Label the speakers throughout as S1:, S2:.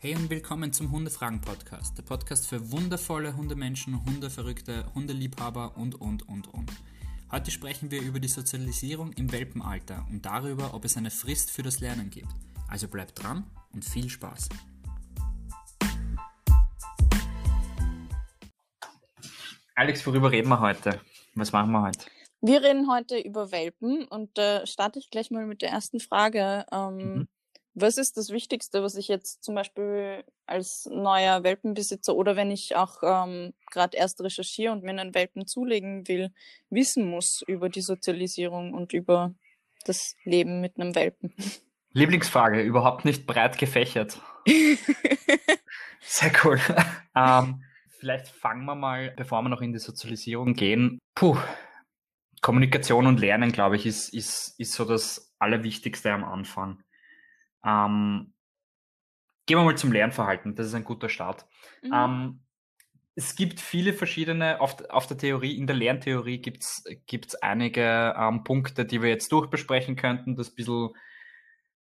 S1: Hey und willkommen zum Hundefragen-Podcast, der Podcast für wundervolle Hundemenschen, Hundeverrückte, Hundeliebhaber und, und, und, und. Heute sprechen wir über die Sozialisierung im Welpenalter und darüber, ob es eine Frist für das Lernen gibt. Also bleibt dran und viel Spaß. Alex, worüber reden wir heute? Was machen wir heute?
S2: Wir reden heute über Welpen und äh, starte ich gleich mal mit der ersten Frage. Ähm, mhm. Was ist das Wichtigste, was ich jetzt zum Beispiel als neuer Welpenbesitzer oder wenn ich auch ähm, gerade erst recherchiere und mir einen Welpen zulegen will, wissen muss über die Sozialisierung und über das Leben mit einem Welpen?
S1: Lieblingsfrage, überhaupt nicht breit gefächert. Sehr cool. ähm, vielleicht fangen wir mal, bevor wir noch in die Sozialisierung gehen. Puh, Kommunikation und Lernen, glaube ich, ist, ist, ist so das Allerwichtigste am Anfang. Ähm, gehen wir mal zum Lernverhalten, das ist ein guter Start. Mhm. Ähm, es gibt viele verschiedene, auf, auf der Theorie, in der Lerntheorie gibt es einige ähm, Punkte, die wir jetzt durchbesprechen könnten, das ein bisschen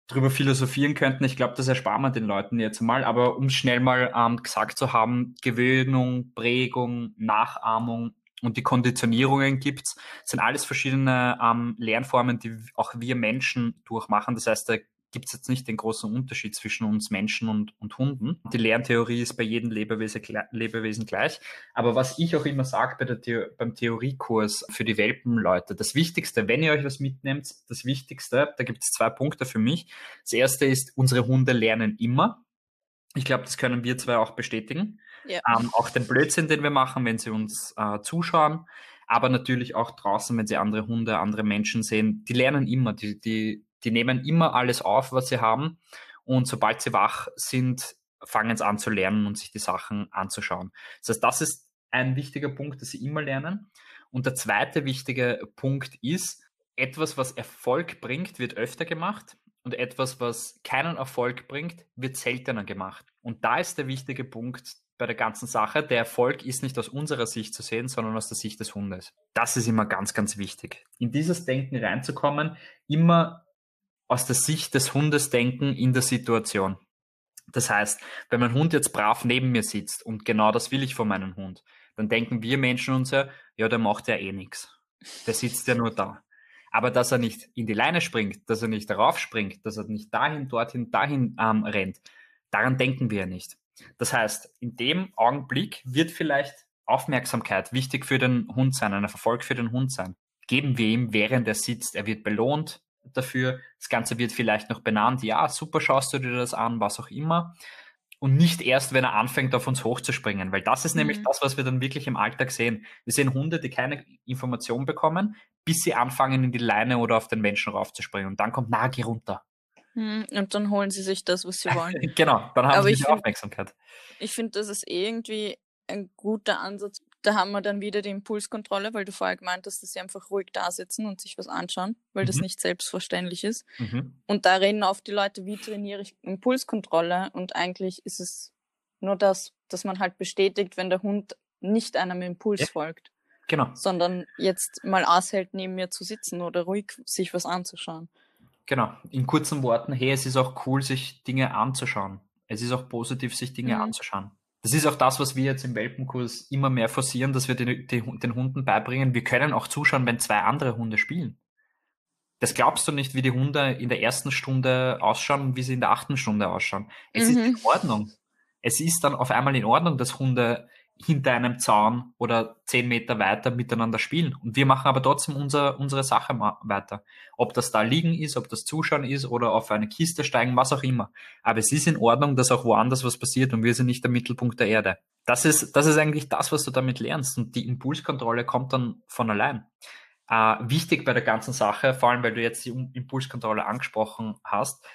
S1: drüber philosophieren könnten. Ich glaube, das ersparen wir den Leuten jetzt mal, aber um schnell mal ähm, gesagt zu haben, Gewöhnung, Prägung, Nachahmung und die Konditionierungen gibt's, sind alles verschiedene ähm, Lernformen, die auch wir Menschen durchmachen. Das heißt, der gibt es jetzt nicht den großen Unterschied zwischen uns Menschen und, und Hunden. Die Lerntheorie ist bei jedem Lebewesen, Lebewesen gleich. Aber was ich auch immer sage bei der beim Theoriekurs für die Welpenleute, das Wichtigste, wenn ihr euch was mitnehmt, das Wichtigste, da gibt es zwei Punkte für mich. Das erste ist, unsere Hunde lernen immer. Ich glaube, das können wir zwei auch bestätigen. Ja. Ähm, auch den Blödsinn, den wir machen, wenn sie uns äh, zuschauen, aber natürlich auch draußen, wenn sie andere Hunde, andere Menschen sehen, die lernen immer, die, die die nehmen immer alles auf, was sie haben. Und sobald sie wach sind, fangen sie an zu lernen und sich die Sachen anzuschauen. Das heißt, das ist ein wichtiger Punkt, dass sie immer lernen. Und der zweite wichtige Punkt ist, etwas, was Erfolg bringt, wird öfter gemacht und etwas, was keinen Erfolg bringt, wird seltener gemacht. Und da ist der wichtige Punkt bei der ganzen Sache. Der Erfolg ist nicht aus unserer Sicht zu sehen, sondern aus der Sicht des Hundes. Das ist immer ganz, ganz wichtig. In dieses Denken reinzukommen, immer aus der Sicht des Hundes denken in der Situation. Das heißt, wenn mein Hund jetzt brav neben mir sitzt und genau das will ich von meinem Hund, dann denken wir Menschen uns ja, ja, der macht ja eh nichts. Der sitzt ja nur da. Aber dass er nicht in die Leine springt, dass er nicht darauf springt, dass er nicht dahin, dorthin, dahin ähm, rennt, daran denken wir ja nicht. Das heißt, in dem Augenblick wird vielleicht Aufmerksamkeit wichtig für den Hund sein, ein Erfolg für den Hund sein. Geben wir ihm, während er sitzt. Er wird belohnt, dafür. Das Ganze wird vielleicht noch benannt. Ja, super, schaust du dir das an, was auch immer. Und nicht erst, wenn er anfängt, auf uns hochzuspringen, weil das ist mhm. nämlich das, was wir dann wirklich im Alltag sehen. Wir sehen Hunde, die keine Information bekommen, bis sie anfangen, in die Leine oder auf den Menschen raufzuspringen. Und dann kommt, na, geh runter.
S2: Mhm, und dann holen sie sich das, was sie wollen.
S1: genau, dann haben Aber sie die Aufmerksamkeit.
S2: Ich finde, das ist irgendwie ein guter Ansatz, da haben wir dann wieder die Impulskontrolle, weil du vorher gemeint hast, dass sie einfach ruhig da sitzen und sich was anschauen, weil mhm. das nicht selbstverständlich ist. Mhm. Und da reden oft die Leute, wie trainiere ich Impulskontrolle? Und eigentlich ist es nur das, dass man halt bestätigt, wenn der Hund nicht einem Impuls ja. folgt. Genau. Sondern jetzt mal aushält, neben mir zu sitzen oder ruhig sich was anzuschauen.
S1: Genau. In kurzen Worten, hey, es ist auch cool, sich Dinge anzuschauen. Es ist auch positiv, sich Dinge mhm. anzuschauen. Das ist auch das, was wir jetzt im Welpenkurs immer mehr forcieren, dass wir die, die, den Hunden beibringen. Wir können auch zuschauen, wenn zwei andere Hunde spielen. Das glaubst du nicht, wie die Hunde in der ersten Stunde ausschauen wie sie in der achten Stunde ausschauen. Es mhm. ist in Ordnung. Es ist dann auf einmal in Ordnung, dass Hunde hinter einem Zaun oder zehn Meter weiter miteinander spielen. Und wir machen aber trotzdem unser, unsere Sache weiter. Ob das da liegen ist, ob das Zuschauen ist oder auf eine Kiste steigen, was auch immer. Aber es ist in Ordnung, dass auch woanders was passiert und wir sind nicht der Mittelpunkt der Erde. Das ist, das ist eigentlich das, was du damit lernst. Und die Impulskontrolle kommt dann von allein. Äh, wichtig bei der ganzen Sache, vor allem weil du jetzt die Impulskontrolle angesprochen hast,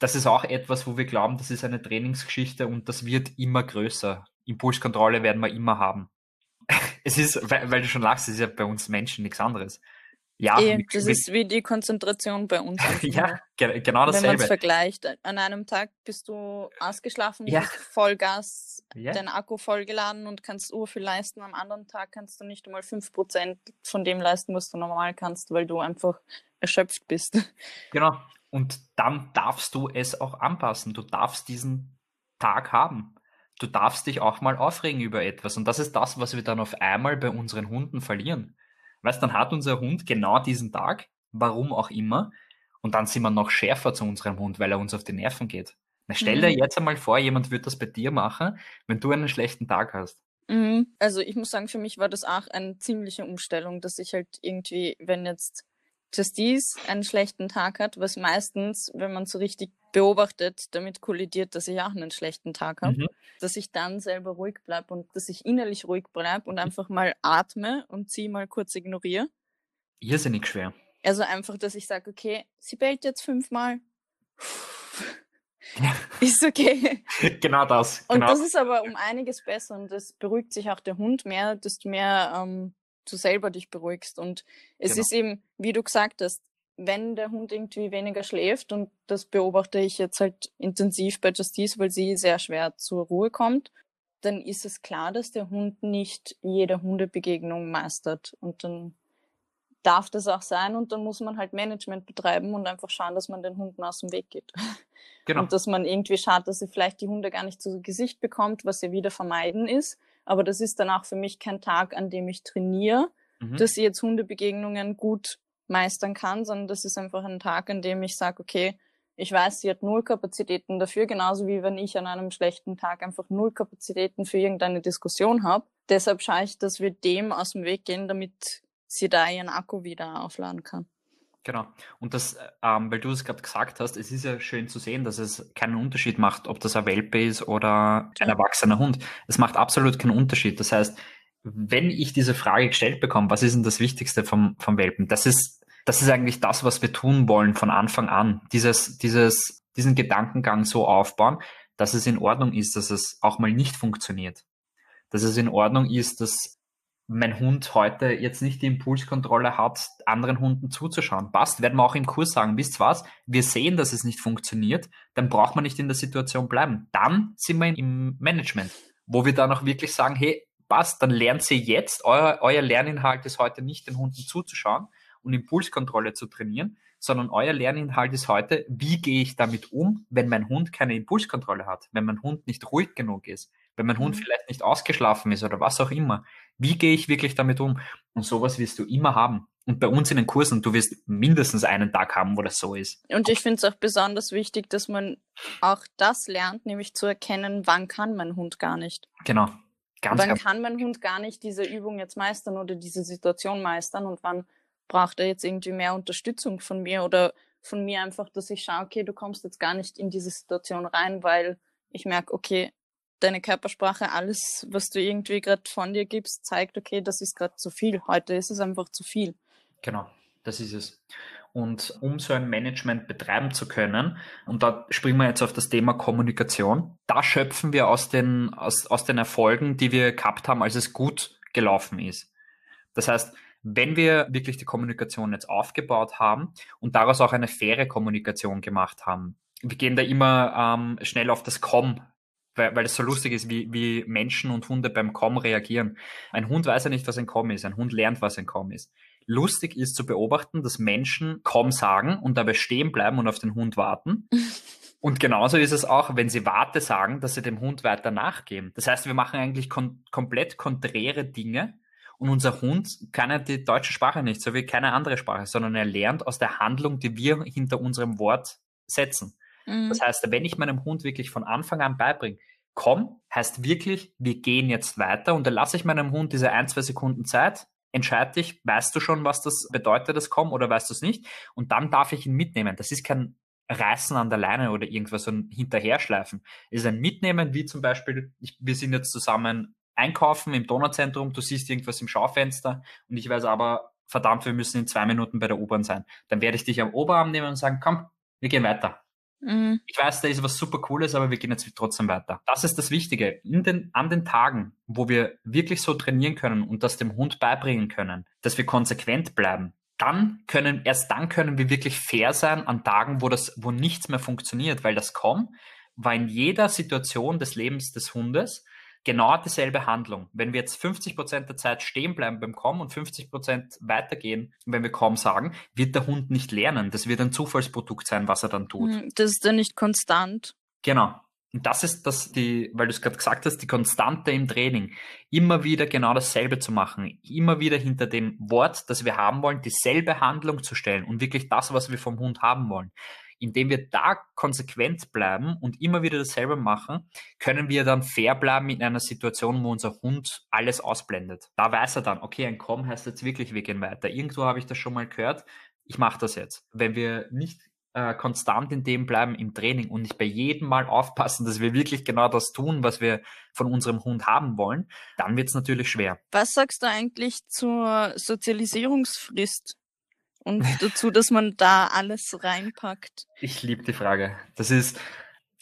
S1: das ist auch etwas, wo wir glauben, das ist eine Trainingsgeschichte und das wird immer größer. Impulskontrolle werden wir immer haben. es ist, weil, weil, du schon lachst, es ist ja bei uns Menschen nichts anderes.
S2: Ja, e, mit, das mit, ist wie die Konzentration bei uns.
S1: ja, ge genau dasselbe. Wenn man es
S2: vergleicht, an einem Tag bist du ausgeschlafen, ja. Vollgas, ja. dein Akku vollgeladen und kannst ur viel leisten. Am anderen Tag kannst du nicht einmal 5% von dem leisten, was du normal kannst, weil du einfach erschöpft bist.
S1: Genau. Und dann darfst du es auch anpassen. Du darfst diesen Tag haben. Du darfst dich auch mal aufregen über etwas. Und das ist das, was wir dann auf einmal bei unseren Hunden verlieren. Weißt, dann hat unser Hund genau diesen Tag, warum auch immer, und dann sind wir noch schärfer zu unserem Hund, weil er uns auf die Nerven geht. Na, stell mhm. dir jetzt einmal vor, jemand wird das bei dir machen, wenn du einen schlechten Tag hast.
S2: Mhm. Also ich muss sagen, für mich war das auch eine ziemliche Umstellung, dass ich halt irgendwie, wenn jetzt Justice einen schlechten Tag hat, was meistens, wenn man so richtig beobachtet, damit kollidiert, dass ich auch einen schlechten Tag habe, mhm. dass ich dann selber ruhig bleibe und dass ich innerlich ruhig bleibe und einfach mal atme und sie mal kurz ignoriere.
S1: Irrsinnig schwer.
S2: Also einfach, dass ich sage, okay, sie bellt jetzt fünfmal. Ist okay.
S1: genau das.
S2: Genau. Und das ist aber um einiges besser und das beruhigt sich auch der Hund mehr, desto mehr ähm, du selber dich beruhigst. Und es genau. ist eben, wie du gesagt hast, wenn der Hund irgendwie weniger schläft, und das beobachte ich jetzt halt intensiv bei Justice, weil sie sehr schwer zur Ruhe kommt, dann ist es klar, dass der Hund nicht jede Hundebegegnung meistert. Und dann darf das auch sein und dann muss man halt Management betreiben und einfach schauen, dass man den Hunden aus dem Weg geht. Genau. Und dass man irgendwie schaut, dass sie vielleicht die Hunde gar nicht zu Gesicht bekommt, was ja wieder vermeiden ist. Aber das ist dann auch für mich kein Tag, an dem ich trainiere, mhm. dass sie jetzt Hundebegegnungen gut meistern kann, sondern das ist einfach ein Tag, an dem ich sage, okay, ich weiß, sie hat null Kapazitäten dafür, genauso wie wenn ich an einem schlechten Tag einfach null Kapazitäten für irgendeine Diskussion habe. Deshalb schaue ich, dass wir dem aus dem Weg gehen, damit sie da ihren Akku wieder aufladen kann.
S1: Genau. Und das, ähm, weil du es gerade gesagt hast, es ist ja schön zu sehen, dass es keinen Unterschied macht, ob das ein Welpe ist oder ein erwachsener Hund. Es macht absolut keinen Unterschied. Das heißt, wenn ich diese Frage gestellt bekomme, was ist denn das Wichtigste vom, vom Welpen? Das ist, das ist eigentlich das, was wir tun wollen von Anfang an. Dieses, dieses, diesen Gedankengang so aufbauen, dass es in Ordnung ist, dass es auch mal nicht funktioniert. Dass es in Ordnung ist, dass mein Hund heute jetzt nicht die Impulskontrolle hat, anderen Hunden zuzuschauen. Passt, werden wir auch im Kurs sagen, wisst was, wir sehen, dass es nicht funktioniert, dann braucht man nicht in der Situation bleiben. Dann sind wir im Management, wo wir dann auch wirklich sagen, hey, passt, dann lernt sie jetzt, euer, euer Lerninhalt ist heute nicht den Hunden zuzuschauen und Impulskontrolle zu trainieren, sondern euer Lerninhalt ist heute, wie gehe ich damit um, wenn mein Hund keine Impulskontrolle hat, wenn mein Hund nicht ruhig genug ist, wenn mein Hund mhm. vielleicht nicht ausgeschlafen ist oder was auch immer. Wie gehe ich wirklich damit um? Und sowas wirst du immer haben. Und bei uns in den Kursen, du wirst mindestens einen Tag haben, wo das so ist.
S2: Und ich finde es auch besonders wichtig, dass man auch das lernt, nämlich zu erkennen, wann kann mein Hund gar nicht.
S1: Genau.
S2: Ganz wann ganz kann mein Hund gar nicht diese Übung jetzt meistern oder diese Situation meistern und wann braucht er jetzt irgendwie mehr Unterstützung von mir oder von mir einfach, dass ich schaue, okay, du kommst jetzt gar nicht in diese Situation rein, weil ich merke, okay, deine Körpersprache, alles, was du irgendwie gerade von dir gibst, zeigt, okay, das ist gerade zu viel. Heute ist es einfach zu viel.
S1: Genau, das ist es. Und um so ein Management betreiben zu können, und da springen wir jetzt auf das Thema Kommunikation, da schöpfen wir aus den, aus, aus den Erfolgen, die wir gehabt haben, als es gut gelaufen ist. Das heißt, wenn wir wirklich die Kommunikation jetzt aufgebaut haben und daraus auch eine faire Kommunikation gemacht haben, wir gehen da immer ähm, schnell auf das Com weil, weil es so lustig ist, wie, wie Menschen und Hunde beim Com reagieren. Ein Hund weiß ja nicht, was ein Com ist. Ein Hund lernt, was ein Com ist. Lustig ist zu beobachten, dass Menschen Com sagen und dabei stehen bleiben und auf den Hund warten. Und genauso ist es auch, wenn sie Warte sagen, dass sie dem Hund weiter nachgeben. Das heißt, wir machen eigentlich kon komplett konträre Dinge und unser Hund kann ja die deutsche Sprache nicht, so wie keine andere Sprache, sondern er lernt aus der Handlung, die wir hinter unserem Wort setzen. Mhm. Das heißt, wenn ich meinem Hund wirklich von Anfang an beibringe, komm, heißt wirklich, wir gehen jetzt weiter und dann lasse ich meinem Hund diese ein, zwei Sekunden Zeit, entscheide dich, weißt du schon, was das bedeutet, das komm, oder weißt du es nicht? Und dann darf ich ihn mitnehmen. Das ist kein Reißen an der Leine oder irgendwas und hinterherschleifen. Es ist ein Mitnehmen, wie zum Beispiel, ich, wir sind jetzt zusammen einkaufen im Donauzentrum, du siehst irgendwas im Schaufenster und ich weiß aber, verdammt, wir müssen in zwei Minuten bei der U-Bahn sein. Dann werde ich dich am Oberarm nehmen und sagen, komm, wir gehen weiter. Mhm. Ich weiß, da ist was super Cooles, aber wir gehen jetzt trotzdem weiter. Das ist das Wichtige. Den, an den Tagen, wo wir wirklich so trainieren können und das dem Hund beibringen können, dass wir konsequent bleiben, dann können, erst dann können wir wirklich fair sein an Tagen, wo das, wo nichts mehr funktioniert, weil das kommt, war in jeder Situation des Lebens des Hundes genau dieselbe Handlung. Wenn wir jetzt 50 Prozent der Zeit stehen bleiben beim Kommen und 50 Prozent weitergehen, wenn wir kaum sagen, wird der Hund nicht lernen. Das wird ein Zufallsprodukt sein, was er dann tut. Hm,
S2: das ist dann nicht konstant.
S1: Genau. Und das ist das, die, weil du es gerade gesagt hast, die Konstante im Training. Immer wieder genau dasselbe zu machen. Immer wieder hinter dem Wort, das wir haben wollen, dieselbe Handlung zu stellen und wirklich das, was wir vom Hund haben wollen. Indem wir da konsequent bleiben und immer wieder dasselbe machen, können wir dann fair bleiben in einer Situation, wo unser Hund alles ausblendet. Da weiß er dann, okay, ein Komm heißt jetzt wirklich, wir gehen weiter. Irgendwo habe ich das schon mal gehört. Ich mache das jetzt. Wenn wir nicht äh, konstant in dem bleiben im Training und nicht bei jedem Mal aufpassen, dass wir wirklich genau das tun, was wir von unserem Hund haben wollen, dann wird es natürlich schwer.
S2: Was sagst du eigentlich zur Sozialisierungsfrist? Und dazu, dass man da alles reinpackt.
S1: Ich liebe die Frage. Das ist,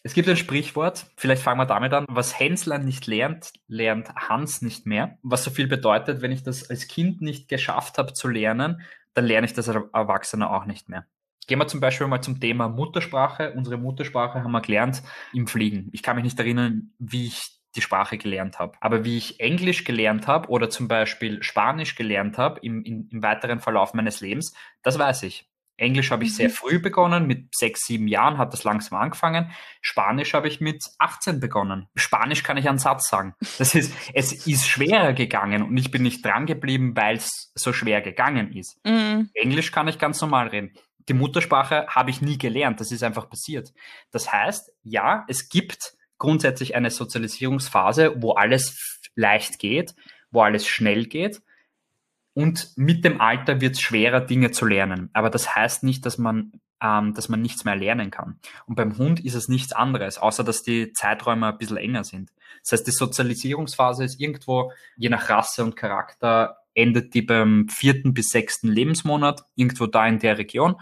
S1: es gibt ein Sprichwort, vielleicht fangen wir damit an. Was Hensler nicht lernt, lernt Hans nicht mehr. Was so viel bedeutet, wenn ich das als Kind nicht geschafft habe zu lernen, dann lerne ich das als Erwachsener auch nicht mehr. Gehen wir zum Beispiel mal zum Thema Muttersprache. Unsere Muttersprache haben wir gelernt im Fliegen. Ich kann mich nicht erinnern, wie ich die Sprache gelernt habe. Aber wie ich Englisch gelernt habe oder zum Beispiel Spanisch gelernt habe im, im, im weiteren Verlauf meines Lebens, das weiß ich. Englisch habe ich sehr mhm. früh begonnen, mit sechs, sieben Jahren hat das langsam angefangen. Spanisch habe ich mit 18 begonnen. Spanisch kann ich einen Satz sagen. Das ist, es ist schwerer gegangen und ich bin nicht dran geblieben, weil es so schwer gegangen ist. Mhm. Englisch kann ich ganz normal reden die Muttersprache habe ich nie gelernt. Das ist einfach passiert. Das heißt, ja, es gibt grundsätzlich eine Sozialisierungsphase, wo alles leicht geht, wo alles schnell geht. Und mit dem Alter wird es schwerer, Dinge zu lernen. Aber das heißt nicht, dass man, ähm, dass man nichts mehr lernen kann. Und beim Hund ist es nichts anderes, außer dass die Zeiträume ein bisschen enger sind. Das heißt, die Sozialisierungsphase ist irgendwo, je nach Rasse und Charakter, endet die beim vierten bis sechsten Lebensmonat, irgendwo da in der Region.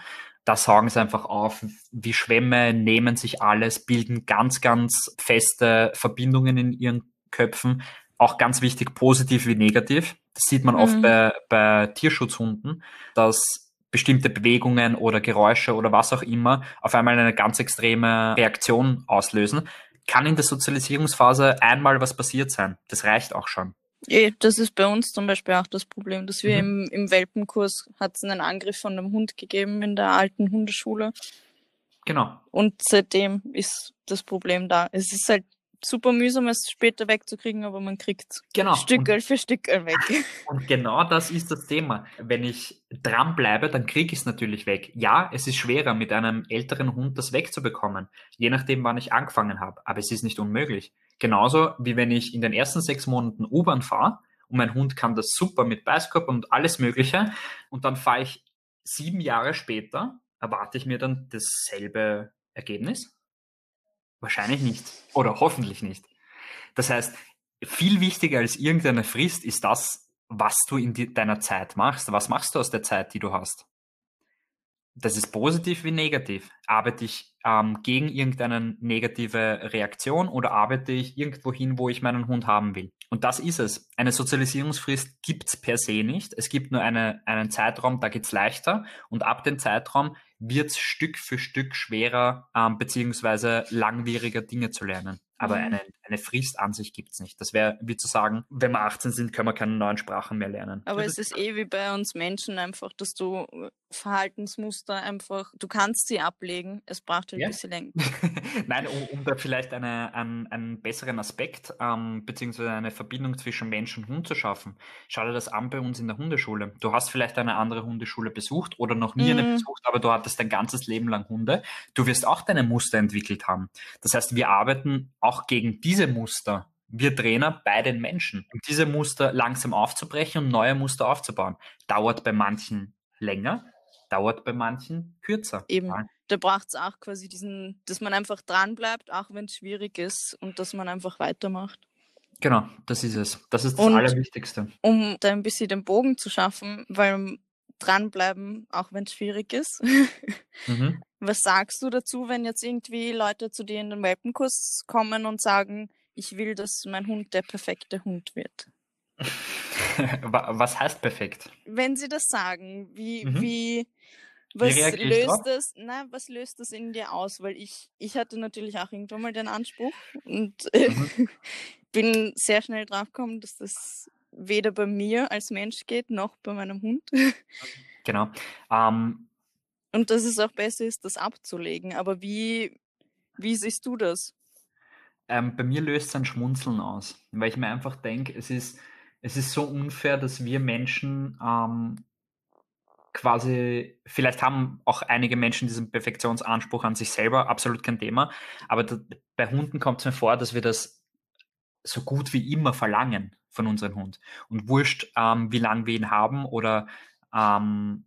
S1: Da saugen sie einfach auf, wie Schwämme, nehmen sich alles, bilden ganz, ganz feste Verbindungen in ihren Köpfen. Auch ganz wichtig, positiv wie negativ. Das sieht man mhm. oft bei, bei Tierschutzhunden, dass bestimmte Bewegungen oder Geräusche oder was auch immer auf einmal eine ganz extreme Reaktion auslösen. Kann in der Sozialisierungsphase einmal was passiert sein. Das reicht auch schon.
S2: Eh, das ist bei uns zum Beispiel auch das Problem, dass wir mhm. im, im Welpenkurs hat es einen Angriff von einem Hund gegeben in der alten Hundeschule.
S1: Genau.
S2: Und seitdem ist das Problem da. Es ist halt super mühsam, es später wegzukriegen, aber man kriegt genau. Stückel für Stückel weg.
S1: Und genau das ist das Thema. Wenn ich dranbleibe, dann kriege ich es natürlich weg. Ja, es ist schwerer, mit einem älteren Hund das wegzubekommen, je nachdem, wann ich angefangen habe. Aber es ist nicht unmöglich. Genauso wie wenn ich in den ersten sechs Monaten U-Bahn fahre und mein Hund kann das super mit Beißkorb und alles Mögliche und dann fahre ich sieben Jahre später, erwarte ich mir dann dasselbe Ergebnis? Wahrscheinlich nicht. Oder hoffentlich nicht. Das heißt, viel wichtiger als irgendeine Frist ist das, was du in deiner Zeit machst. Was machst du aus der Zeit, die du hast? Das ist positiv wie negativ. Arbeite ich ähm, gegen irgendeine negative Reaktion oder arbeite ich irgendwo hin, wo ich meinen Hund haben will? Und das ist es. Eine Sozialisierungsfrist gibt es per se nicht. Es gibt nur eine, einen Zeitraum, da geht es leichter. Und ab dem Zeitraum wird es Stück für Stück schwerer, ähm, beziehungsweise langwieriger Dinge zu lernen. Aber mhm. eine, eine Frist an sich gibt es nicht. Das wäre wie zu sagen, wenn wir 18 sind, können wir keine neuen Sprachen mehr lernen.
S2: Aber es ist eh wie bei uns Menschen einfach, dass du äh, Verhaltensmuster einfach, du kannst sie ablegen, es braucht halt ja. ein bisschen länger.
S1: Nein, um, um, da vielleicht eine, einen, einen besseren Aspekt ähm, beziehungsweise eine Verbindung zwischen Mensch und Hund zu schaffen. Schau dir das an bei uns in der Hundeschule. Du hast vielleicht eine andere Hundeschule besucht oder noch nie mhm. eine besucht, aber du hattest dein ganzes Leben lang Hunde. Du wirst auch deine Muster entwickelt haben. Das heißt, wir arbeiten auch gegen diese Muster, wir Trainer, bei den Menschen. Um diese Muster langsam aufzubrechen und neue Muster aufzubauen. Dauert bei manchen länger, dauert bei manchen kürzer.
S2: Eben, da braucht es auch quasi diesen, dass man einfach dran bleibt, auch wenn es schwierig ist und dass man einfach weitermacht.
S1: Genau, das ist es. Das ist das und Allerwichtigste.
S2: Um da ein bisschen den Bogen zu schaffen, weil dranbleiben, auch wenn es schwierig ist. mhm. Was sagst du dazu, wenn jetzt irgendwie Leute zu dir in den Welpenkurs kommen und sagen, ich will, dass mein Hund der perfekte Hund wird?
S1: Was heißt perfekt?
S2: Wenn sie das sagen, wie, mhm. wie, was wie löst das, na, was löst das in dir aus? Weil ich, ich hatte natürlich auch irgendwann mal den Anspruch und mhm. bin sehr schnell draufgekommen, dass das weder bei mir als Mensch geht, noch bei meinem Hund.
S1: Genau. Ähm,
S2: und dass es auch besser ist, das abzulegen. Aber wie, wie siehst du das?
S1: Ähm, bei mir löst es ein Schmunzeln aus, weil ich mir einfach denke, es ist, es ist so unfair, dass wir Menschen ähm, quasi, vielleicht haben auch einige Menschen diesen Perfektionsanspruch an sich selber, absolut kein Thema, aber da, bei Hunden kommt es mir vor, dass wir das so gut wie immer verlangen von unserem Hund. Und wurscht, ähm, wie lange wir ihn haben oder ähm,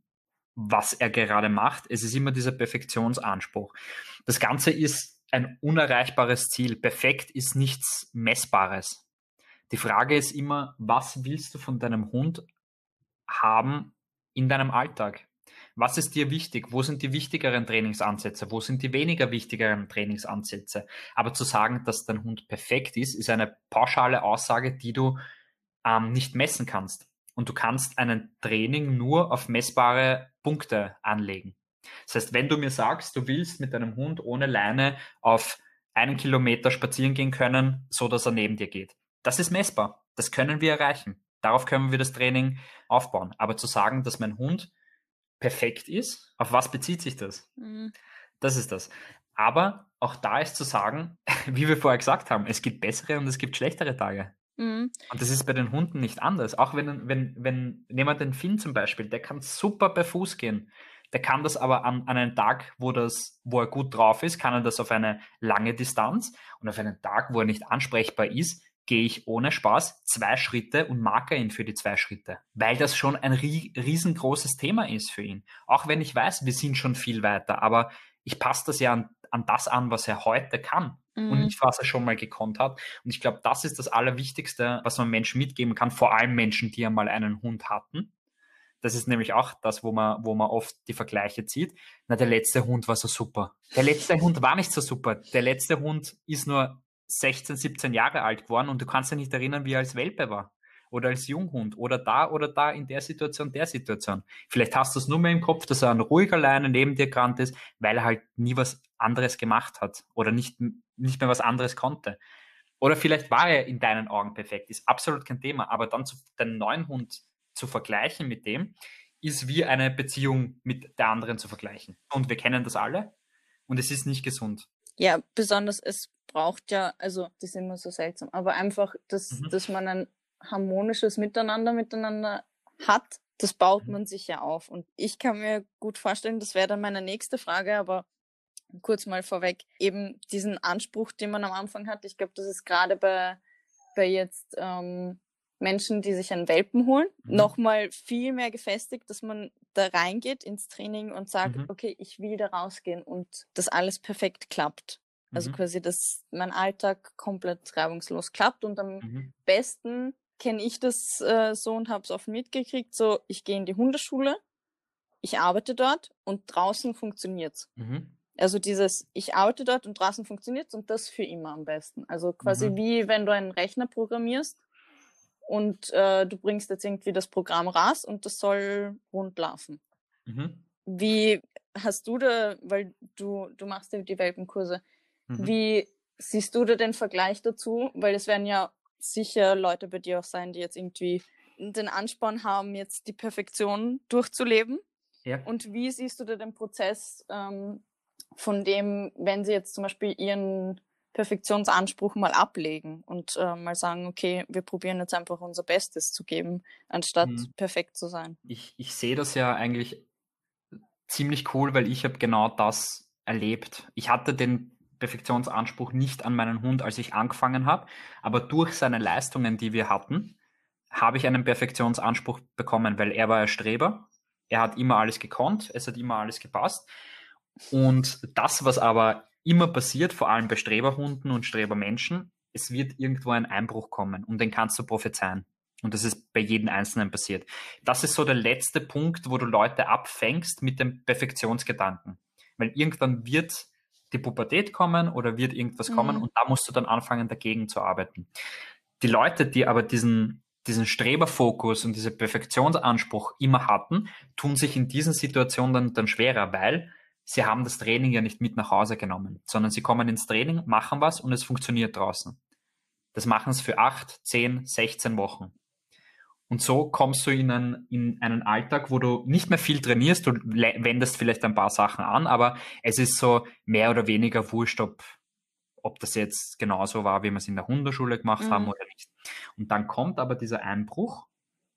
S1: was er gerade macht, es ist immer dieser Perfektionsanspruch. Das Ganze ist ein unerreichbares Ziel. Perfekt ist nichts Messbares. Die Frage ist immer, was willst du von deinem Hund haben in deinem Alltag? Was ist dir wichtig? Wo sind die wichtigeren Trainingsansätze? Wo sind die weniger wichtigeren Trainingsansätze? Aber zu sagen, dass dein Hund perfekt ist, ist eine pauschale Aussage, die du ähm, nicht messen kannst. Und du kannst einen Training nur auf messbare Punkte anlegen. Das heißt, wenn du mir sagst, du willst mit deinem Hund ohne Leine auf einen Kilometer spazieren gehen können, so dass er neben dir geht. Das ist messbar. Das können wir erreichen. Darauf können wir das Training aufbauen. Aber zu sagen, dass mein Hund perfekt ist, auf was bezieht sich das? Mhm. Das ist das. Aber auch da ist zu sagen, wie wir vorher gesagt haben, es gibt bessere und es gibt schlechtere Tage. Mhm. Und das ist bei den Hunden nicht anders. Auch wenn, wenn, wenn, nehmen wir den Finn zum Beispiel, der kann super bei Fuß gehen. Der kann das aber an, an einem Tag, wo, das, wo er gut drauf ist, kann er das auf eine lange Distanz. Und auf einen Tag, wo er nicht ansprechbar ist, gehe ich ohne Spaß zwei Schritte und marke ihn für die zwei Schritte, weil das schon ein riesengroßes Thema ist für ihn. Auch wenn ich weiß, wir sind schon viel weiter, aber ich passe das ja an, an das an, was er heute kann mhm. und nicht, was er schon mal gekonnt hat. Und ich glaube, das ist das Allerwichtigste, was man Menschen mitgeben kann, vor allem Menschen, die einmal einen Hund hatten. Das ist nämlich auch das, wo man, wo man oft die Vergleiche zieht. Na, der letzte Hund war so super. Der letzte Hund war nicht so super. Der letzte Hund ist nur 16, 17 Jahre alt geworden und du kannst dich nicht erinnern, wie er als Welpe war oder als Junghund oder da oder da in der Situation, der Situation. Vielleicht hast du es nur mehr im Kopf, dass er ein ruhiger Leine neben dir gerannt ist, weil er halt nie was anderes gemacht hat oder nicht, nicht mehr was anderes konnte. Oder vielleicht war er in deinen Augen perfekt, ist absolut kein Thema, aber dann zu, deinen neuen Hund zu vergleichen mit dem, ist wie eine Beziehung mit der anderen zu vergleichen. Und wir kennen das alle und es ist nicht gesund.
S2: Ja, besonders es braucht ja, also das ist immer so seltsam, aber einfach, dass, mhm. dass man ein harmonisches Miteinander miteinander hat, das baut mhm. man sich ja auf. Und ich kann mir gut vorstellen, das wäre dann meine nächste Frage, aber kurz mal vorweg, eben diesen Anspruch, den man am Anfang hat. Ich glaube, das ist gerade bei, bei jetzt ähm, Menschen, die sich einen Welpen holen, mhm. nochmal viel mehr gefestigt, dass man da reingeht ins Training und sagt, mhm. okay, ich will da rausgehen und das alles perfekt klappt. Also mhm. quasi, dass mein Alltag komplett reibungslos klappt und am mhm. besten kenne ich das äh, so und habe es oft mitgekriegt, so ich gehe in die Hundeschule, ich arbeite dort und draußen funktioniert's. Mhm. Also dieses, ich arbeite dort und draußen funktioniert's und das für immer am besten. Also quasi mhm. wie wenn du einen Rechner programmierst und äh, du bringst jetzt irgendwie das Programm raus und das soll rund laufen. Mhm. Wie hast du da, weil du, du machst ja die Welpenkurse, Mhm. Wie siehst du da den Vergleich dazu? Weil es werden ja sicher Leute bei dir auch sein, die jetzt irgendwie den Ansporn haben, jetzt die Perfektion durchzuleben. Ja. Und wie siehst du da den Prozess ähm, von dem, wenn sie jetzt zum Beispiel ihren Perfektionsanspruch mal ablegen und äh, mal sagen, okay, wir probieren jetzt einfach unser Bestes zu geben, anstatt mhm. perfekt zu sein.
S1: Ich, ich sehe das ja eigentlich ziemlich cool, weil ich habe genau das erlebt. Ich hatte den Perfektionsanspruch nicht an meinen Hund, als ich angefangen habe, aber durch seine Leistungen, die wir hatten, habe ich einen Perfektionsanspruch bekommen, weil er war ein Streber. Er hat immer alles gekonnt, es hat immer alles gepasst. Und das, was aber immer passiert, vor allem bei Streberhunden und Strebermenschen, es wird irgendwo ein Einbruch kommen und den kannst du prophezeien. Und das ist bei jedem Einzelnen passiert. Das ist so der letzte Punkt, wo du Leute abfängst mit dem Perfektionsgedanken. Weil irgendwann wird die Pubertät kommen oder wird irgendwas mhm. kommen und da musst du dann anfangen, dagegen zu arbeiten. Die Leute, die aber diesen, diesen Streberfokus und diesen Perfektionsanspruch immer hatten, tun sich in diesen Situationen dann, dann schwerer, weil sie haben das Training ja nicht mit nach Hause genommen, sondern sie kommen ins Training, machen was und es funktioniert draußen. Das machen sie für acht, zehn, 16 Wochen. Und so kommst du in einen, in einen Alltag, wo du nicht mehr viel trainierst, du wendest vielleicht ein paar Sachen an, aber es ist so mehr oder weniger wurscht, ob, ob das jetzt genauso war, wie wir es in der Hundeschule gemacht mhm. haben oder nicht. Und dann kommt aber dieser Einbruch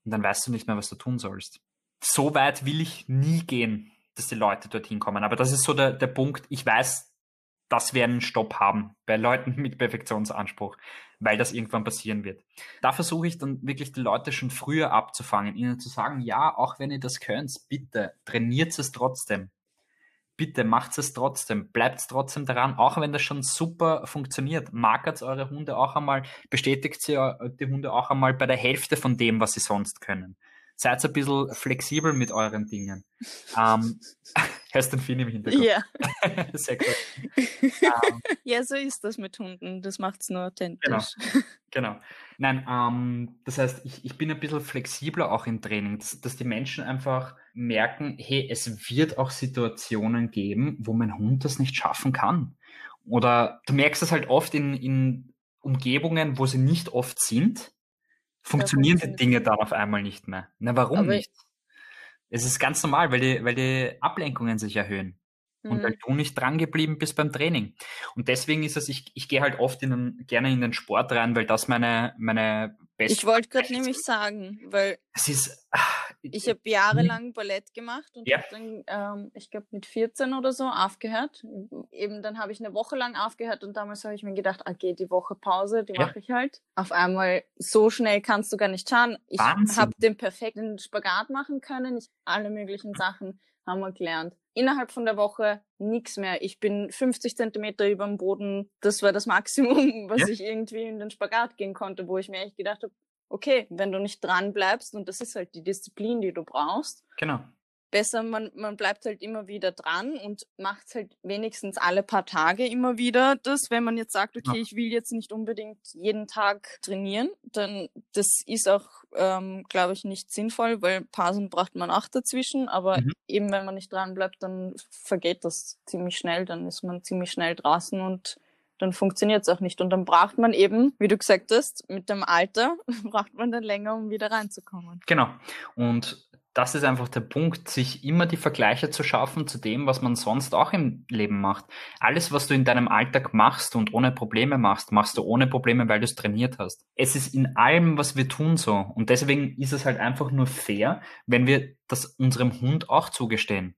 S1: und dann weißt du nicht mehr, was du tun sollst. So weit will ich nie gehen, dass die Leute dorthin kommen. Aber das ist so der, der Punkt, ich weiß, dass wir einen Stopp haben bei Leuten mit Perfektionsanspruch, weil das irgendwann passieren wird. Da versuche ich dann wirklich die Leute schon früher abzufangen, ihnen zu sagen, ja, auch wenn ihr das könnt, bitte trainiert es trotzdem. Bitte macht es trotzdem, bleibt trotzdem daran, auch wenn das schon super funktioniert. Markert eure Hunde auch einmal, bestätigt sie äh, die Hunde auch einmal bei der Hälfte von dem, was sie sonst können seid ein bisschen flexibel mit euren Dingen. Ähm, hörst du den Film im Hintergrund?
S2: Ja.
S1: Sehr gut.
S2: Ähm, ja, so ist das mit Hunden. Das macht es nur authentisch.
S1: Genau. genau. Nein, ähm, das heißt, ich, ich bin ein bisschen flexibler auch im Training, dass, dass die Menschen einfach merken, hey, es wird auch Situationen geben, wo mein Hund das nicht schaffen kann. Oder du merkst es halt oft in, in Umgebungen, wo sie nicht oft sind, funktionieren die Dinge dann auf einmal nicht mehr. Na, warum Aber nicht? Es ist ganz normal, weil die, weil die Ablenkungen sich erhöhen. Und weil mhm. du nicht dran geblieben bist beim Training. Und deswegen ist es, ich, ich gehe halt oft in den, gerne in den Sport rein, weil das meine, meine
S2: beste. Ich wollte gerade nämlich sagen, weil.
S1: Es ist,
S2: ich habe jahrelang Ballett gemacht und ja. habe dann, ähm, ich glaube, mit 14 oder so aufgehört. Eben dann habe ich eine Woche lang aufgehört und damals habe ich mir gedacht, okay, die Woche Pause, die ja. mache ich halt. Auf einmal, so schnell kannst du gar nicht schauen. Ich habe den perfekten Spagat machen können. Ich, alle möglichen Sachen haben wir gelernt. Innerhalb von der Woche nichts mehr. Ich bin 50 Zentimeter über dem Boden. Das war das Maximum, was ja. ich irgendwie in den Spagat gehen konnte, wo ich mir echt gedacht habe, okay, wenn du nicht dran bleibst, und das ist halt die Disziplin, die du brauchst.
S1: Genau.
S2: Besser, man, man bleibt halt immer wieder dran und macht halt wenigstens alle paar Tage immer wieder das, wenn man jetzt sagt, okay, ja. ich will jetzt nicht unbedingt jeden Tag trainieren, dann das ist auch, ähm, glaube ich, nicht sinnvoll, weil Pausen braucht man auch dazwischen, aber mhm. eben wenn man nicht dran bleibt, dann vergeht das ziemlich schnell, dann ist man ziemlich schnell draußen und dann funktioniert es auch nicht. Und dann braucht man eben, wie du gesagt hast, mit dem Alter braucht man dann länger, um wieder reinzukommen.
S1: Genau. Und das ist einfach der Punkt, sich immer die Vergleiche zu schaffen zu dem, was man sonst auch im Leben macht. Alles, was du in deinem Alltag machst und ohne Probleme machst, machst du ohne Probleme, weil du es trainiert hast. Es ist in allem, was wir tun, so. Und deswegen ist es halt einfach nur fair, wenn wir das unserem Hund auch zugestehen.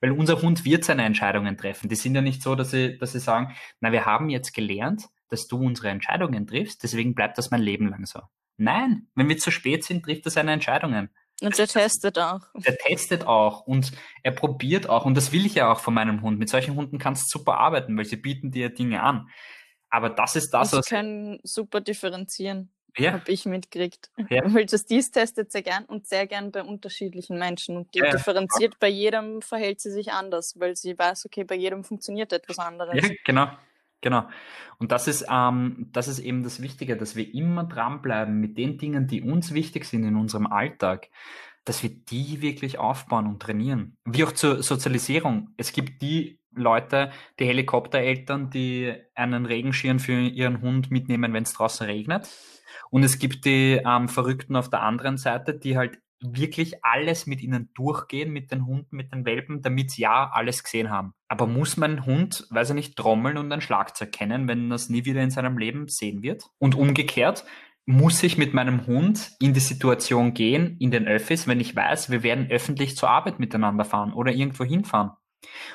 S1: Weil unser Hund wird seine Entscheidungen treffen. Die sind ja nicht so, dass sie, dass sie sagen, na, wir haben jetzt gelernt, dass du unsere Entscheidungen triffst, deswegen bleibt das mein Leben lang so. Nein, wenn wir zu spät sind, trifft er seine Entscheidungen.
S2: Und der testet auch.
S1: Der testet auch und er probiert auch. Und das will ich ja auch von meinem Hund. Mit solchen Hunden kannst du super arbeiten, weil sie bieten dir Dinge an. Aber das ist das,
S2: was. Sie können super differenzieren
S1: ja.
S2: habe ich mitgekriegt. Ja. Weil Justice testet sehr gern und sehr gern bei unterschiedlichen Menschen. Und die ja, differenziert ja. bei jedem verhält sie sich anders, weil sie weiß, okay, bei jedem funktioniert etwas anderes.
S1: Ja, genau. Genau. Und das ist, ähm, das ist eben das Wichtige, dass wir immer dranbleiben mit den Dingen, die uns wichtig sind in unserem Alltag, dass wir die wirklich aufbauen und trainieren. Wie auch zur Sozialisierung. Es gibt die Leute, die Helikoptereltern, die einen Regenschirm für ihren Hund mitnehmen, wenn es draußen regnet. Und es gibt die ähm, Verrückten auf der anderen Seite, die halt wirklich alles mit ihnen durchgehen, mit den Hunden, mit den Welpen, damit sie ja alles gesehen haben. Aber muss mein Hund, weiß ich nicht, trommeln und ein Schlagzeug kennen, wenn das nie wieder in seinem Leben sehen wird? Und umgekehrt, muss ich mit meinem Hund in die Situation gehen, in den Öffis, wenn ich weiß, wir werden öffentlich zur Arbeit miteinander fahren oder irgendwo hinfahren.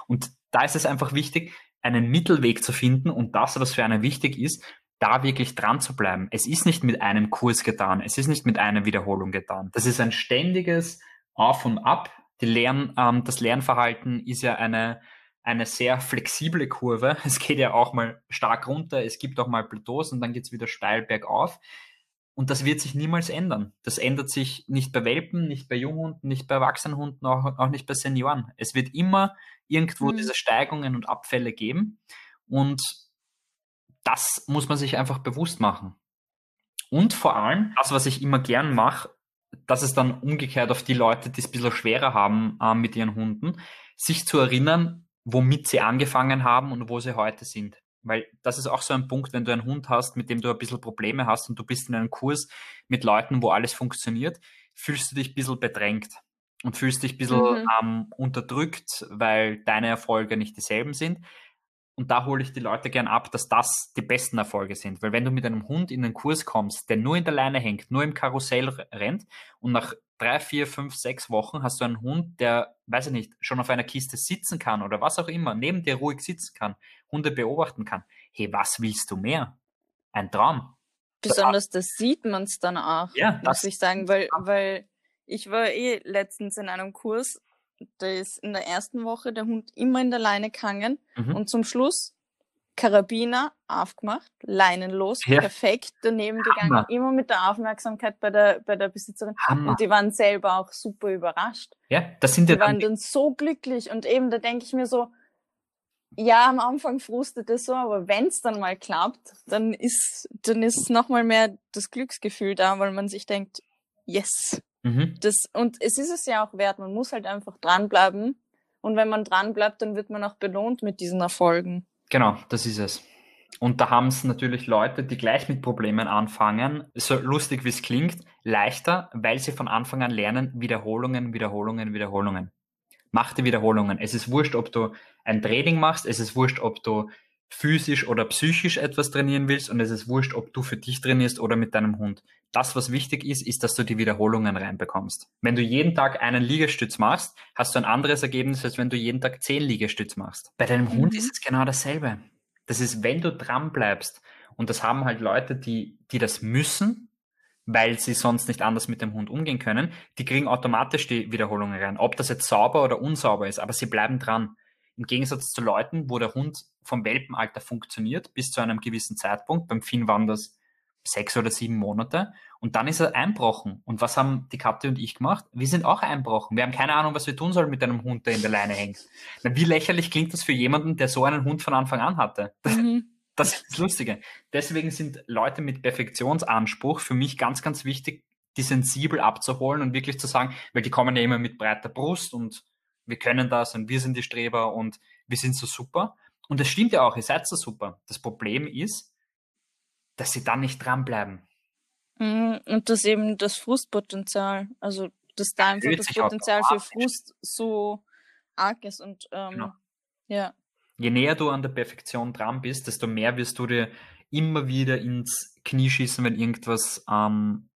S1: Und da ist es einfach wichtig, einen Mittelweg zu finden und das, was für einen wichtig ist, da wirklich dran zu bleiben. Es ist nicht mit einem Kurs getan, es ist nicht mit einer Wiederholung getan. Das ist ein ständiges Auf und Ab. Die Lern, ähm, das Lernverhalten ist ja eine, eine sehr flexible Kurve. Es geht ja auch mal stark runter, es gibt auch mal Plateaus und dann geht es wieder steil bergauf. Und das wird sich niemals ändern. Das ändert sich nicht bei Welpen, nicht bei Junghunden, nicht bei Erwachsenenhunden, auch, auch nicht bei Senioren. Es wird immer irgendwo mhm. diese Steigungen und Abfälle geben. Und das muss man sich einfach bewusst machen. Und vor allem, das, was ich immer gern mache, dass es dann umgekehrt auf die Leute, die es ein bisschen schwerer haben äh, mit ihren Hunden, sich zu erinnern, womit sie angefangen haben und wo sie heute sind. Weil das ist auch so ein Punkt, wenn du einen Hund hast, mit dem du ein bisschen Probleme hast und du bist in einem Kurs mit Leuten, wo alles funktioniert, fühlst du dich ein bisschen bedrängt und fühlst dich ein bisschen mhm. ähm, unterdrückt, weil deine Erfolge nicht dieselben sind. Und da hole ich die Leute gern ab, dass das die besten Erfolge sind. Weil wenn du mit einem Hund in den Kurs kommst, der nur in der Leine hängt, nur im Karussell rennt und nach drei, vier, fünf, sechs Wochen hast du einen Hund, der, weiß ich nicht, schon auf einer Kiste sitzen kann oder was auch immer, neben dir ruhig sitzen kann, Hunde beobachten kann. Hey, was willst du mehr? Ein Traum.
S2: Besonders das sieht man es dann auch, ja, muss ich sagen, weil, weil ich war eh letztens in einem Kurs da ist in der ersten Woche der Hund immer in der Leine gehangen mhm. und zum Schluss Karabiner aufgemacht, leinenlos, ja. perfekt daneben Hammer. gegangen, immer mit der Aufmerksamkeit bei der, bei der Besitzerin. Hammer. Und die waren selber auch super überrascht.
S1: Ja, das sind
S2: die waren dann so glücklich und eben, da denke ich mir so, ja, am Anfang frustet es so, aber wenn es dann mal klappt, dann ist, dann ist nochmal mehr das Glücksgefühl da, weil man sich denkt, yes, Mhm. Das, und es ist es ja auch wert, man muss halt einfach dranbleiben. Und wenn man dranbleibt, dann wird man auch belohnt mit diesen Erfolgen.
S1: Genau, das ist es. Und da haben es natürlich Leute, die gleich mit Problemen anfangen, so lustig wie es klingt, leichter, weil sie von Anfang an lernen, Wiederholungen, Wiederholungen, Wiederholungen. Mach die Wiederholungen. Es ist wurscht, ob du ein Training machst, es ist wurscht, ob du physisch oder psychisch etwas trainieren willst und es ist wurscht, ob du für dich trainierst oder mit deinem Hund. Das, was wichtig ist, ist, dass du die Wiederholungen reinbekommst. Wenn du jeden Tag einen Liegestütz machst, hast du ein anderes Ergebnis, als wenn du jeden Tag zehn Liegestütz machst. Bei deinem mhm. Hund ist es genau dasselbe. Das ist, wenn du dran bleibst, und das haben halt Leute, die, die das müssen, weil sie sonst nicht anders mit dem Hund umgehen können, die kriegen automatisch die Wiederholungen rein. Ob das jetzt sauber oder unsauber ist, aber sie bleiben dran. Im Gegensatz zu Leuten, wo der Hund vom Welpenalter funktioniert bis zu einem gewissen Zeitpunkt. Beim Finn waren das sechs oder sieben Monate. Und dann ist er einbrochen. Und was haben die Katte und ich gemacht? Wir sind auch einbrochen. Wir haben keine Ahnung, was wir tun sollen mit einem Hund, der in der Leine hängt. Na, wie lächerlich klingt das für jemanden, der so einen Hund von Anfang an hatte? Mhm. Das ist das Lustige. Deswegen sind Leute mit Perfektionsanspruch für mich ganz, ganz wichtig, die sensibel abzuholen und wirklich zu sagen, weil die kommen ja immer mit breiter Brust und wir können das und wir sind die Streber und wir sind so super. Und das stimmt ja auch, ihr seid so super. Das Problem ist, dass sie dann nicht dranbleiben.
S2: Mhm, und dass eben das Frustpotenzial, also dass da einfach das Potenzial für Frust so arg ist und ähm, genau. ja.
S1: Je näher du an der Perfektion dran bist, desto mehr wirst du dir immer wieder ins Knie schießen, wenn irgendwas ähm,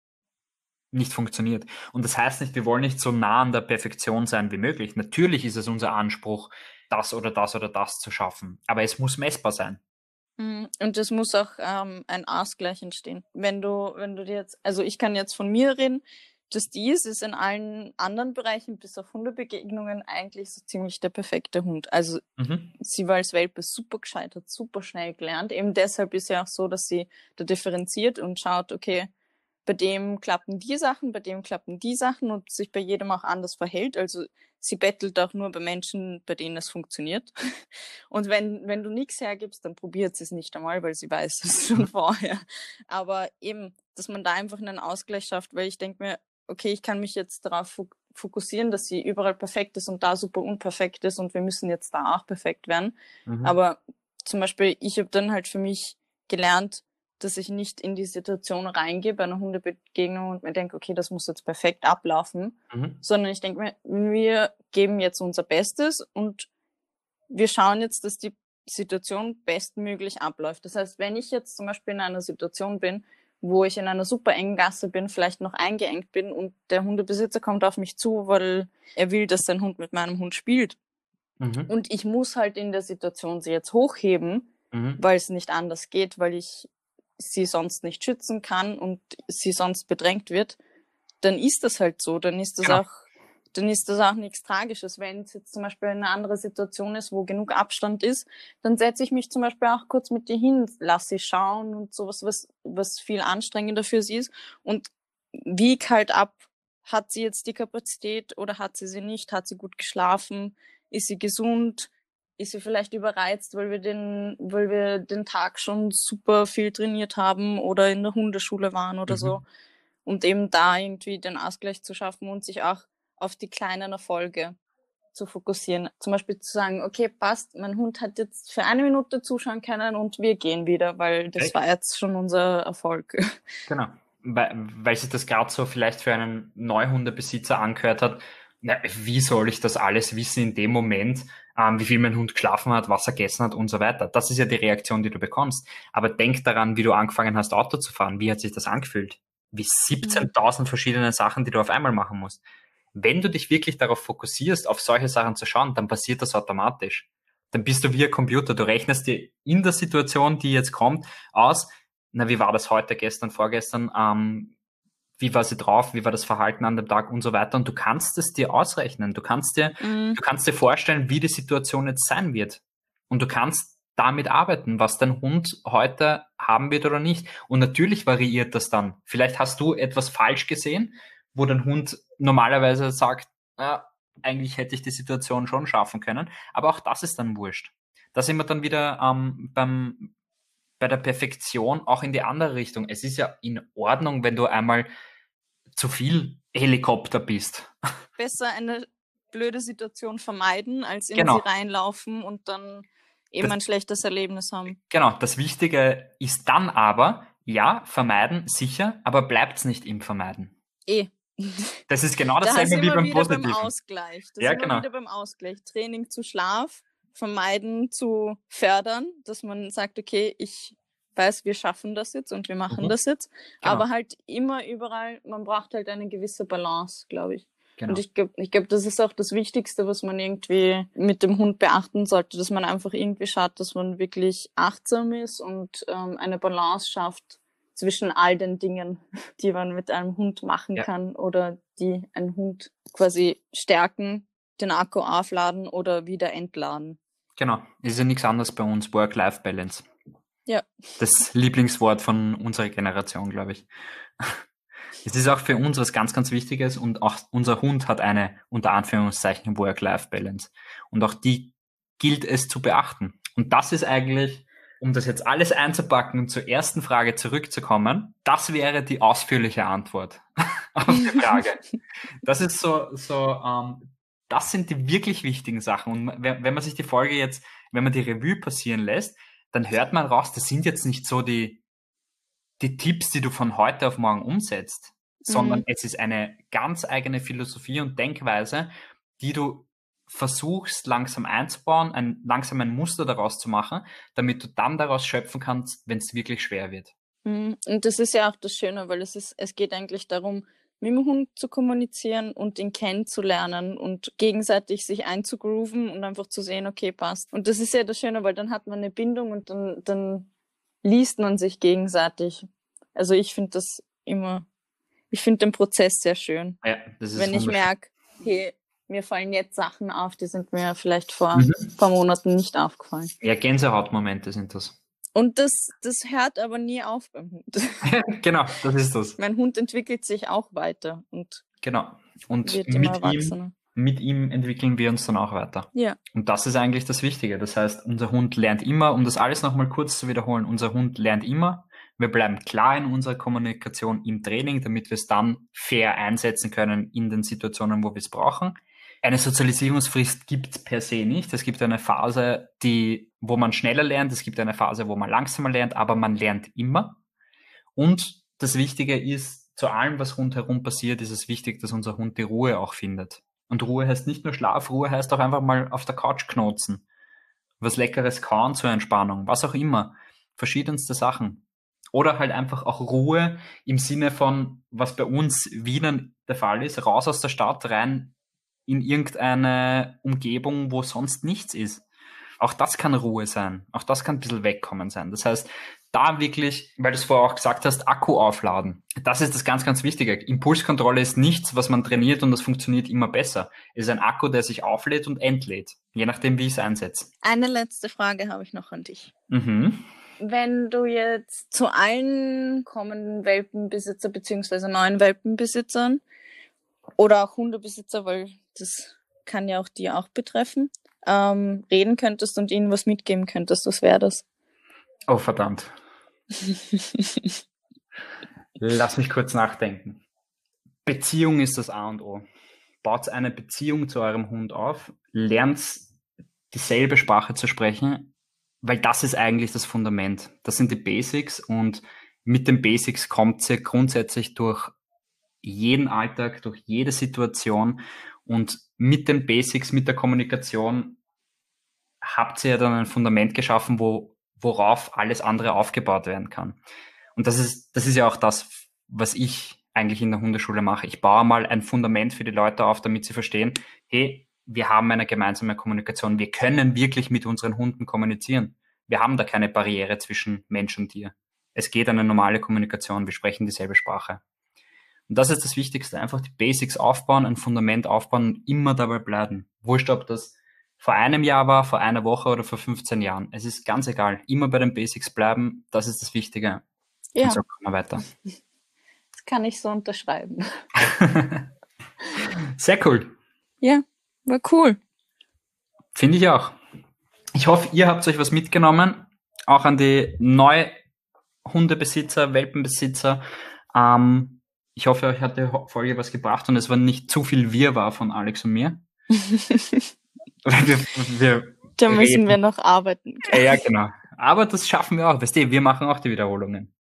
S1: nicht funktioniert. Und das heißt nicht, wir wollen nicht so nah an der Perfektion sein wie möglich. Natürlich ist es unser Anspruch, das oder das oder das zu schaffen. Aber es muss messbar sein.
S2: Mhm. Und es muss auch ähm, ein Ausgleich entstehen. Wenn du, wenn du dir jetzt, also ich kann jetzt von mir reden, das dies ist in allen anderen Bereichen, bis auf Hundebegegnungen, eigentlich so ziemlich der perfekte Hund. Also mhm. sie war als Welpe super gescheit, hat super schnell gelernt. Eben deshalb ist ja auch so, dass sie da differenziert und schaut, okay, bei dem klappen die Sachen, bei dem klappen die Sachen und sich bei jedem auch anders verhält. Also sie bettelt auch nur bei Menschen, bei denen es funktioniert. Und wenn, wenn du nichts hergibst, dann probiert sie es nicht einmal, weil sie weiß es schon vorher. Aber eben, dass man da einfach einen Ausgleich schafft, weil ich denke mir, okay, ich kann mich jetzt darauf fokussieren, dass sie überall perfekt ist und da super unperfekt ist und wir müssen jetzt da auch perfekt werden. Mhm. Aber zum Beispiel, ich habe dann halt für mich gelernt, dass ich nicht in die Situation reingehe bei einer Hundebegegnung und mir denke, okay, das muss jetzt perfekt ablaufen, mhm. sondern ich denke mir, wir geben jetzt unser Bestes und wir schauen jetzt, dass die Situation bestmöglich abläuft. Das heißt, wenn ich jetzt zum Beispiel in einer Situation bin, wo ich in einer super engen Gasse bin, vielleicht noch eingeengt bin und der Hundebesitzer kommt auf mich zu, weil er will, dass sein Hund mit meinem Hund spielt. Mhm. Und ich muss halt in der Situation sie jetzt hochheben, mhm. weil es nicht anders geht, weil ich sie sonst nicht schützen kann und sie sonst bedrängt wird, dann ist das halt so. Dann ist das genau. auch, dann ist das auch nichts Tragisches. Wenn es jetzt zum Beispiel eine andere Situation ist, wo genug Abstand ist, dann setze ich mich zum Beispiel auch kurz mit dir hin, lass sie schauen und sowas, was, was viel anstrengender für sie ist und wieg halt ab, hat sie jetzt die Kapazität oder hat sie sie nicht? Hat sie gut geschlafen? Ist sie gesund? Ist sie vielleicht überreizt, weil wir den, weil wir den Tag schon super viel trainiert haben oder in der Hundeschule waren oder mhm. so. Und eben da irgendwie den Ausgleich zu schaffen und sich auch auf die kleinen Erfolge zu fokussieren. Zum Beispiel zu sagen, okay, passt, mein Hund hat jetzt für eine Minute zuschauen können und wir gehen wieder, weil das Echt? war jetzt schon unser Erfolg.
S1: Genau. Weil, weil sich das gerade so vielleicht für einen Neuhundebesitzer angehört hat, na, wie soll ich das alles wissen in dem Moment, ähm, wie viel mein Hund geschlafen hat, was er gegessen hat und so weiter. Das ist ja die Reaktion, die du bekommst. Aber denk daran, wie du angefangen hast, Auto zu fahren. Wie hat sich das angefühlt? Wie 17.000 mhm. verschiedene Sachen, die du auf einmal machen musst. Wenn du dich wirklich darauf fokussierst, auf solche Sachen zu schauen, dann passiert das automatisch. Dann bist du wie ein Computer. Du rechnest dir in der Situation, die jetzt kommt, aus, na, wie war das heute, gestern, vorgestern, ähm, wie war sie drauf, wie war das Verhalten an dem Tag und so weiter. Und du kannst es dir ausrechnen. Du kannst dir, mhm. du kannst dir vorstellen, wie die Situation jetzt sein wird. Und du kannst damit arbeiten, was dein Hund heute haben wird oder nicht. Und natürlich variiert das dann. Vielleicht hast du etwas falsch gesehen, wo dein Hund normalerweise sagt, ja, eigentlich hätte ich die Situation schon schaffen können. Aber auch das ist dann wurscht. Da sind wir dann wieder ähm, beim, bei der Perfektion auch in die andere Richtung. Es ist ja in Ordnung, wenn du einmal zu viel Helikopter bist.
S2: Besser eine blöde Situation vermeiden, als in genau. sie reinlaufen und dann eben das, ein schlechtes Erlebnis haben.
S1: Genau, das Wichtige ist dann aber, ja, vermeiden, sicher, aber bleibt es nicht im Vermeiden.
S2: Eh.
S1: Das ist genau dasselbe da wie beim Positiven.
S2: Beim Ausgleich. Das
S1: ja,
S2: ist
S1: genau.
S2: wieder beim Ausgleich. Training zu Schlaf vermeiden zu fördern, dass man sagt, okay, ich weiß, wir schaffen das jetzt und wir machen mhm. das jetzt. Genau. Aber halt immer überall, man braucht halt eine gewisse Balance, glaube ich. Genau. Und ich glaube, ich glaube, das ist auch das Wichtigste, was man irgendwie mit dem Hund beachten sollte, dass man einfach irgendwie schaut, dass man wirklich achtsam ist und ähm, eine Balance schafft zwischen all den Dingen, die man mit einem Hund machen ja. kann oder die einen Hund quasi stärken, den Akku aufladen oder wieder entladen.
S1: Genau, ist ja nichts anderes bei uns, Work-Life-Balance.
S2: Ja.
S1: Das Lieblingswort von unserer Generation, glaube ich. Es ist auch für uns was ganz, ganz Wichtiges und auch unser Hund hat eine unter Anführungszeichen Work-Life-Balance. Und auch die gilt es zu beachten. Und das ist eigentlich, um das jetzt alles einzupacken und zur ersten Frage zurückzukommen, das wäre die ausführliche Antwort auf die Frage. Das ist so, so ähm, das sind die wirklich wichtigen Sachen. Und wenn man sich die Folge jetzt, wenn man die Revue passieren lässt, dann hört man raus, das sind jetzt nicht so die, die Tipps, die du von heute auf morgen umsetzt, sondern mhm. es ist eine ganz eigene Philosophie und Denkweise, die du versuchst langsam einzubauen, ein, langsam ein Muster daraus zu machen, damit du dann daraus schöpfen kannst, wenn es wirklich schwer wird.
S2: Mhm. Und das ist ja auch das Schöne, weil es ist, es geht eigentlich darum, mit dem Hund zu kommunizieren und ihn kennenzulernen und gegenseitig sich einzugrooven und einfach zu sehen, okay, passt. Und das ist ja das Schöne, weil dann hat man eine Bindung und dann, dann liest man sich gegenseitig. Also ich finde das immer, ich finde den Prozess sehr schön.
S1: Ja, das ist
S2: Wenn ich merke, hey, mir fallen jetzt Sachen auf, die sind mir vielleicht vor mhm. ein paar Monaten nicht aufgefallen.
S1: Ja, Gänsehautmomente sind das.
S2: Und das, das hört aber nie auf beim Hund.
S1: genau, das ist das.
S2: Mein Hund entwickelt sich auch weiter und
S1: genau. Und mit ihm, mit ihm entwickeln wir uns dann auch weiter.
S2: Ja.
S1: Und das ist eigentlich das Wichtige. Das heißt, unser Hund lernt immer, um das alles nochmal kurz zu wiederholen, unser Hund lernt immer. Wir bleiben klar in unserer Kommunikation im Training, damit wir es dann fair einsetzen können in den Situationen, wo wir es brauchen eine Sozialisierungsfrist gibt per se nicht. Es gibt eine Phase, die, wo man schneller lernt, es gibt eine Phase, wo man langsamer lernt, aber man lernt immer. Und das Wichtige ist, zu allem, was rundherum passiert, ist es wichtig, dass unser Hund die Ruhe auch findet. Und Ruhe heißt nicht nur Schlaf, Ruhe heißt auch einfach mal auf der Couch knotzen. Was Leckeres kauen zur Entspannung, was auch immer. Verschiedenste Sachen. Oder halt einfach auch Ruhe im Sinne von, was bei uns Wienern der Fall ist, raus aus der Stadt, rein in irgendeine Umgebung, wo sonst nichts ist. Auch das kann Ruhe sein. Auch das kann ein bisschen wegkommen sein. Das heißt, da wirklich, weil du es vorher auch gesagt hast, Akku aufladen. Das ist das ganz, ganz Wichtige. Impulskontrolle ist nichts, was man trainiert und das funktioniert immer besser. Es ist ein Akku, der sich auflädt und entlädt. Je nachdem, wie ich es einsetze.
S2: Eine letzte Frage habe ich noch an dich.
S1: Mhm.
S2: Wenn du jetzt zu allen kommenden Welpenbesitzer beziehungsweise neuen Welpenbesitzern oder auch Hundebesitzer, weil das kann ja auch die auch betreffen, ähm, reden könntest und ihnen was mitgeben könntest, was wäre das?
S1: Oh, verdammt. Lass mich kurz nachdenken. Beziehung ist das A und O. Baut eine Beziehung zu eurem Hund auf, lernt dieselbe Sprache zu sprechen, weil das ist eigentlich das Fundament. Das sind die Basics und mit den Basics kommt sie grundsätzlich durch jeden Alltag, durch jede Situation Und mit den Basics, mit der Kommunikation habt ihr ja dann ein Fundament geschaffen, wo, worauf alles andere aufgebaut werden kann. Und das ist, das ist ja auch das, was ich eigentlich in der Hundeschule mache. Ich baue mal ein Fundament für die Leute auf, damit sie verstehen, hey, wir haben eine gemeinsame Kommunikation. Wir können wirklich mit unseren Hunden kommunizieren. Wir haben da keine Barriere zwischen Mensch und Tier. Es geht eine normale Kommunikation. Wir sprechen dieselbe Sprache. Und das ist das Wichtigste. Einfach die Basics aufbauen, ein Fundament aufbauen und immer dabei bleiben. Wurscht, ob das vor einem Jahr war, vor einer Woche oder vor 15 Jahren. Es ist ganz egal. Immer bei den Basics bleiben. Das ist das Wichtige.
S2: Ja. Und so kommen wir weiter. Das kann ich so unterschreiben.
S1: Sehr cool.
S2: Ja, war cool.
S1: Finde ich auch. Ich hoffe, ihr habt euch was mitgenommen. Auch an die Neuhundebesitzer, Welpenbesitzer. Ähm, ich hoffe, euch hat die Folge was gebracht und es war nicht zu viel Wirrwarr von Alex und mir.
S2: wir, wir da müssen reden. wir noch arbeiten.
S1: Ja, ja, genau. Aber das schaffen wir auch. Weißt du, wir machen auch die Wiederholungen.